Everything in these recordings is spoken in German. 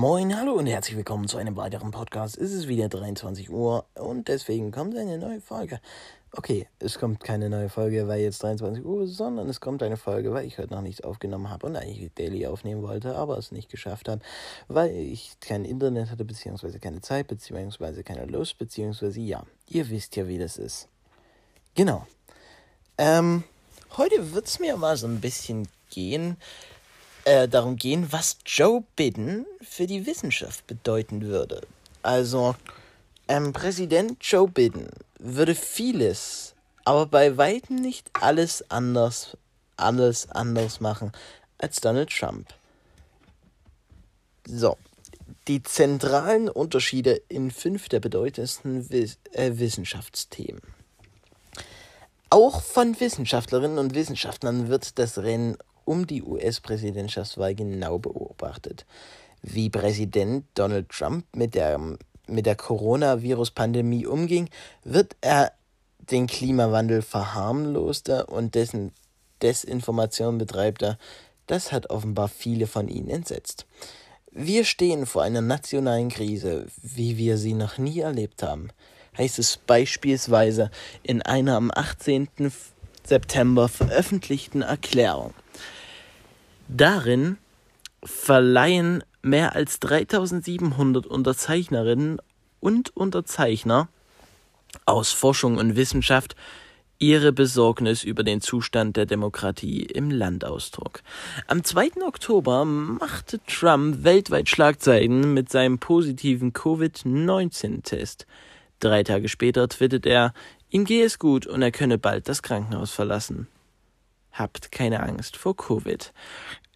Moin, hallo und herzlich willkommen zu einem weiteren Podcast. Es ist wieder 23 Uhr und deswegen kommt eine neue Folge. Okay, es kommt keine neue Folge, weil jetzt 23 Uhr ist, sondern es kommt eine Folge, weil ich heute noch nichts aufgenommen habe und eigentlich Daily aufnehmen wollte, aber es nicht geschafft habe, weil ich kein Internet hatte, beziehungsweise keine Zeit, beziehungsweise keine Lust, beziehungsweise ja, ihr wisst ja, wie das ist. Genau. Ähm, heute wird es mir mal so ein bisschen gehen, äh, darum gehen, was Joe Biden für die Wissenschaft bedeuten würde. Also, ähm, Präsident Joe Biden würde vieles, aber bei weitem nicht alles anders, alles anders machen als Donald Trump. So, die zentralen Unterschiede in fünf der bedeutendsten Wiss äh, Wissenschaftsthemen. Auch von Wissenschaftlerinnen und Wissenschaftlern wird das Rennen um die US-Präsidentschaftswahl genau beobachtet. Wie Präsident Donald Trump mit der, mit der Coronavirus-Pandemie umging, wird er den Klimawandel verharmloster und dessen Desinformation betreibt er. Das hat offenbar viele von ihnen entsetzt. Wir stehen vor einer nationalen Krise, wie wir sie noch nie erlebt haben, heißt es beispielsweise in einer am 18. September veröffentlichten Erklärung. Darin verleihen mehr als 3700 Unterzeichnerinnen und Unterzeichner aus Forschung und Wissenschaft ihre Besorgnis über den Zustand der Demokratie im Land Ausdruck. Am 2. Oktober machte Trump weltweit Schlagzeilen mit seinem positiven Covid-19-Test. Drei Tage später twittert er, ihm gehe es gut und er könne bald das Krankenhaus verlassen. Habt keine Angst vor Covid.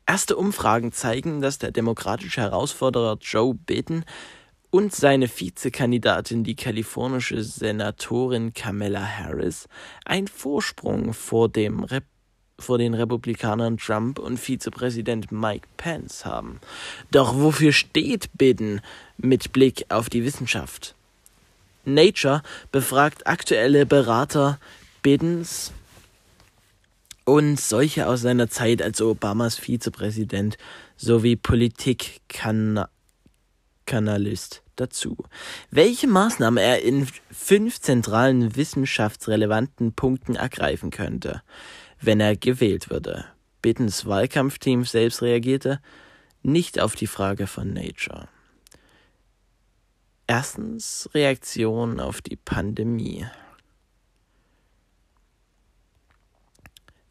Erste Umfragen zeigen, dass der demokratische Herausforderer Joe Biden und seine Vizekandidatin, die kalifornische Senatorin Kamala Harris, einen Vorsprung vor, dem Rep vor den Republikanern Trump und Vizepräsident Mike Pence haben. Doch wofür steht Biden mit Blick auf die Wissenschaft? Nature befragt aktuelle Berater Bidens und solche aus seiner Zeit als Obamas Vizepräsident sowie Politikkanalist dazu. Welche Maßnahmen er in fünf zentralen wissenschaftsrelevanten Punkten ergreifen könnte, wenn er gewählt würde. Bittens Wahlkampfteam selbst reagierte nicht auf die Frage von Nature. Erstens Reaktion auf die Pandemie.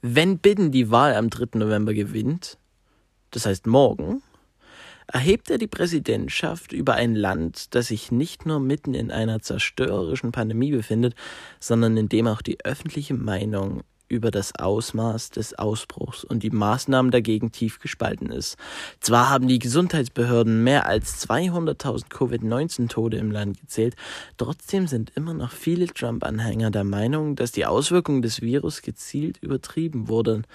Wenn Biden die Wahl am 3. November gewinnt, das heißt morgen, erhebt er die Präsidentschaft über ein Land, das sich nicht nur mitten in einer zerstörerischen Pandemie befindet, sondern in dem auch die öffentliche Meinung über das Ausmaß des Ausbruchs und die Maßnahmen dagegen tief gespalten ist. Zwar haben die Gesundheitsbehörden mehr als 200.000 Covid-19-Tode im Land gezählt, trotzdem sind immer noch viele Trump-Anhänger der Meinung, dass die Auswirkungen des Virus gezielt übertrieben wurden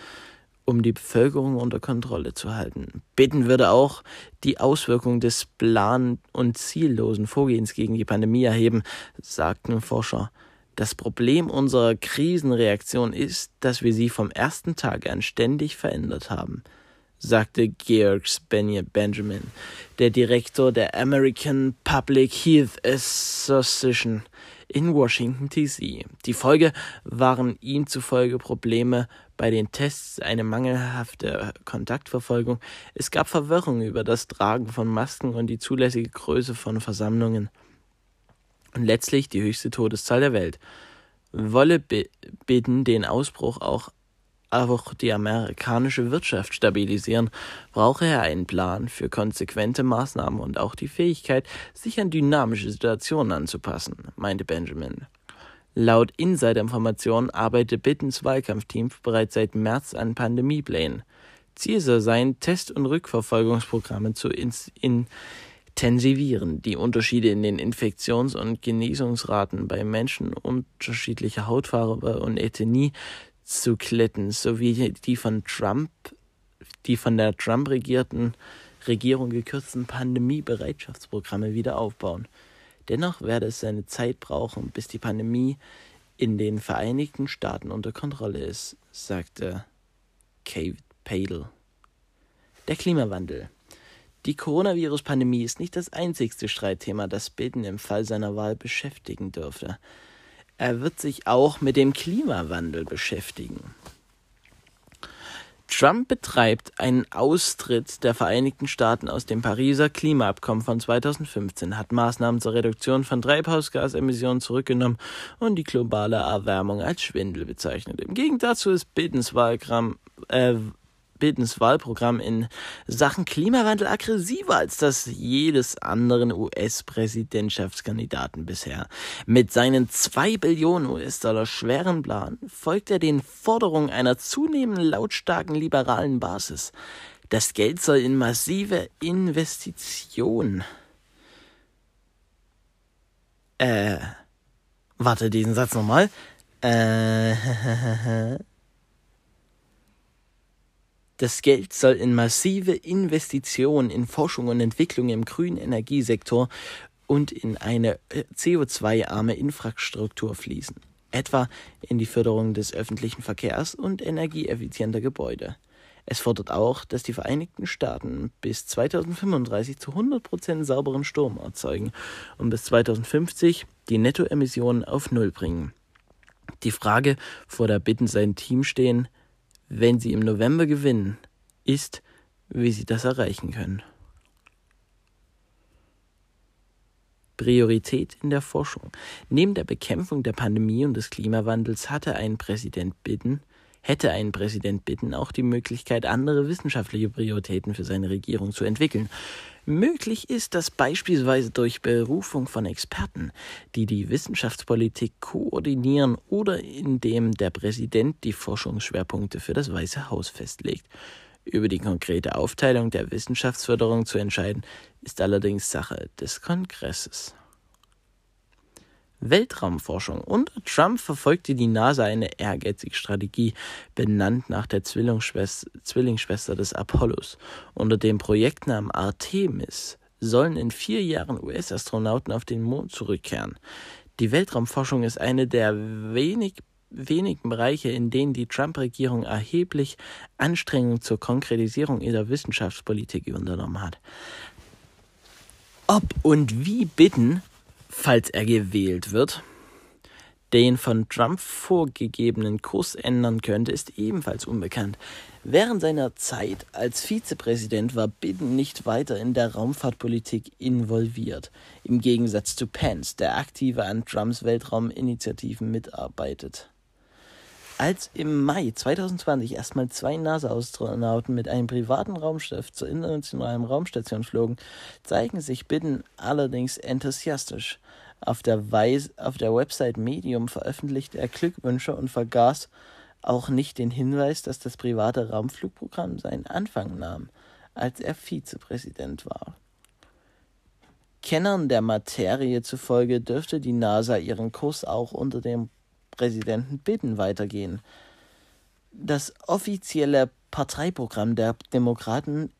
um die Bevölkerung unter Kontrolle zu halten. Bitten würde auch die Auswirkungen des plan- und ziellosen Vorgehens gegen die Pandemie erheben, sagten Forscher. Das Problem unserer Krisenreaktion ist, dass wir sie vom ersten Tag an ständig verändert haben, sagte Georg Benjamin, der Direktor der American Public Health Association in Washington, D.C. Die Folge waren ihm zufolge Probleme bei den Tests, eine mangelhafte Kontaktverfolgung. Es gab Verwirrung über das Tragen von Masken und die zulässige Größe von Versammlungen und letztlich die höchste Todeszahl der Welt. Wolle Biden den Ausbruch auch auch die amerikanische Wirtschaft stabilisieren, brauche er einen Plan für konsequente Maßnahmen und auch die Fähigkeit, sich an dynamische Situationen anzupassen, meinte Benjamin. Laut Insider-Informationen arbeitet Bittens Wahlkampfteam bereits seit März an Pandemieplänen. Ziel soll sein, Test- und Rückverfolgungsprogramme zu in, in intensivieren. Die Unterschiede in den Infektions- und Genesungsraten bei Menschen unterschiedlicher Hautfarbe und Ethnie zu klitten, sowie die von Trump, die von der Trump regierten Regierung gekürzten Pandemiebereitschaftsprogramme wieder aufbauen. Dennoch werde es seine Zeit brauchen, bis die Pandemie in den Vereinigten Staaten unter Kontrolle ist, sagte Kate Padel. Der Klimawandel. Die Coronavirus-Pandemie ist nicht das einzigste Streitthema, das Biden im Fall seiner Wahl beschäftigen dürfte. Er wird sich auch mit dem Klimawandel beschäftigen. Trump betreibt einen Austritt der Vereinigten Staaten aus dem Pariser Klimaabkommen von 2015, hat Maßnahmen zur Reduktion von Treibhausgasemissionen zurückgenommen und die globale Erwärmung als Schwindel bezeichnet. Im Gegensatz dazu ist Bidens Wahlprogramm, äh, Bidens Wahlprogramm in Sachen Klimawandel aggressiver als das jedes anderen US-Präsidentschaftskandidaten bisher. Mit seinen zwei Billionen US-Dollar schweren Plan folgt er den Forderungen einer zunehmend lautstarken liberalen Basis. Das Geld soll in massive Investitionen. Äh, warte, diesen Satz nochmal. Äh, Das Geld soll in massive Investitionen in Forschung und Entwicklung im grünen Energiesektor und in eine äh, CO2-arme Infrastruktur fließen, etwa in die Förderung des öffentlichen Verkehrs und energieeffizienter Gebäude. Es fordert auch, dass die Vereinigten Staaten bis 2035 zu 100 Prozent sauberen Strom erzeugen und bis 2050 die Nettoemissionen auf Null bringen. Die Frage, vor der Bitten sein Team stehen, wenn sie im November gewinnen, ist, wie sie das erreichen können. Priorität in der Forschung. Neben der Bekämpfung der Pandemie und des Klimawandels hatte ein Präsident Biden hätte ein Präsident Biden auch die Möglichkeit, andere wissenschaftliche Prioritäten für seine Regierung zu entwickeln. Möglich ist das beispielsweise durch Berufung von Experten, die die Wissenschaftspolitik koordinieren oder indem der Präsident die Forschungsschwerpunkte für das Weiße Haus festlegt. Über die konkrete Aufteilung der Wissenschaftsförderung zu entscheiden, ist allerdings Sache des Kongresses. Weltraumforschung. Unter Trump verfolgte die NASA eine ehrgeizige Strategie, benannt nach der Zwillingsschwester des Apollos. Unter dem Projektnamen Artemis sollen in vier Jahren US-Astronauten auf den Mond zurückkehren. Die Weltraumforschung ist eine der wenig, wenigen Bereiche, in denen die Trump-Regierung erheblich Anstrengungen zur Konkretisierung ihrer Wissenschaftspolitik unternommen hat. Ob und wie Bitten falls er gewählt wird, den von Trump vorgegebenen Kurs ändern könnte, ist ebenfalls unbekannt. Während seiner Zeit als Vizepräsident war Biden nicht weiter in der Raumfahrtpolitik involviert, im Gegensatz zu Pence, der aktiver an Trumps Weltrauminitiativen mitarbeitet. Als im Mai 2020 erstmal zwei NASA-Astronauten mit einem privaten Raumschiff zur internationalen Raumstation flogen, zeigen sich Biden allerdings enthusiastisch. Auf der, Weise, auf der Website Medium veröffentlichte er Glückwünsche und vergaß auch nicht den Hinweis, dass das private Raumflugprogramm seinen Anfang nahm, als er Vizepräsident war. Kennern der Materie zufolge dürfte die NASA ihren Kurs auch unter dem Präsidenten Biden weitergehen. Das offizielle Parteiprogramm der Demokraten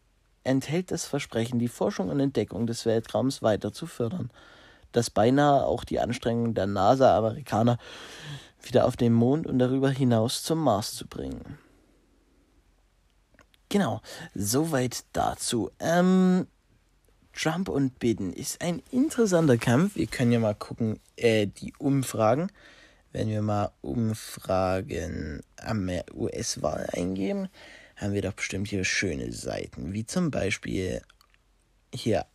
enthält das Versprechen, die Forschung und Entdeckung des Weltraums weiter zu fördern, das beinahe auch die Anstrengungen der NASA-Amerikaner wieder auf den Mond und darüber hinaus zum Mars zu bringen. Genau, soweit dazu. Ähm, Trump und Biden ist ein interessanter Kampf. Wir können ja mal gucken, äh, die Umfragen wenn wir mal Umfragen am US-Wahl eingeben, haben wir doch bestimmt hier schöne Seiten, wie zum Beispiel hier.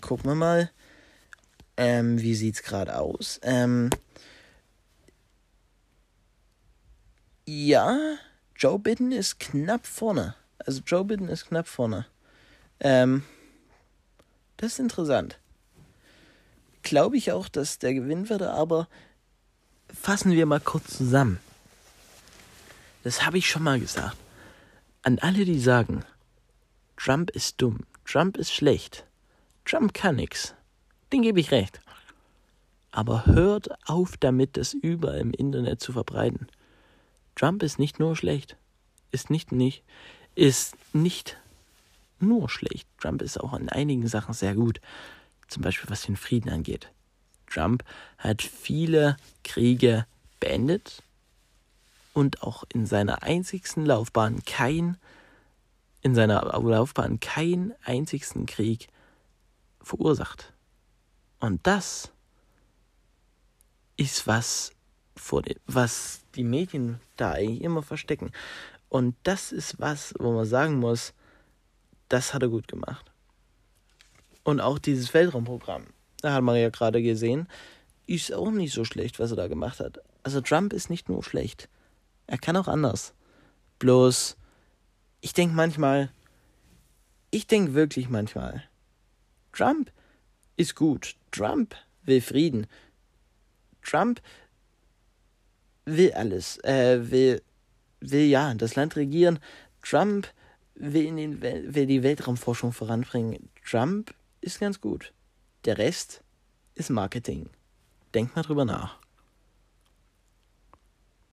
Gucken wir mal, ähm, wie sieht's gerade aus? Ähm, ja, Joe Biden ist knapp vorne. Also Joe Biden ist knapp vorne. Ähm, das ist interessant. Glaube ich auch, dass der gewinnen würde, aber fassen wir mal kurz zusammen. Das habe ich schon mal gesagt. An alle, die sagen, Trump ist dumm, Trump ist schlecht, Trump kann nix, den gebe ich recht. Aber hört auf damit, das überall im Internet zu verbreiten. Trump ist nicht nur schlecht, ist nicht nicht, ist nicht nur schlecht. Trump ist auch in einigen Sachen sehr gut, zum Beispiel was den Frieden angeht. Trump hat viele Kriege beendet und auch in seiner einzigsten Laufbahn kein in seiner Laufbahn keinen einzigsten Krieg verursacht. Und das ist was, was die Medien da eigentlich immer verstecken. Und das ist was, wo man sagen muss, das hat er gut gemacht. Und auch dieses Weltraumprogramm, da hat man ja gerade gesehen, ist auch nicht so schlecht, was er da gemacht hat. Also Trump ist nicht nur schlecht, er kann auch anders. Bloß, ich denke manchmal, ich denke wirklich manchmal, Trump ist gut. Trump will Frieden. Trump will alles. Er will, will ja das Land regieren. Trump will, in den, will die Weltraumforschung voranbringen. Trump ist ganz gut. Der Rest ist Marketing. Denkt mal drüber nach.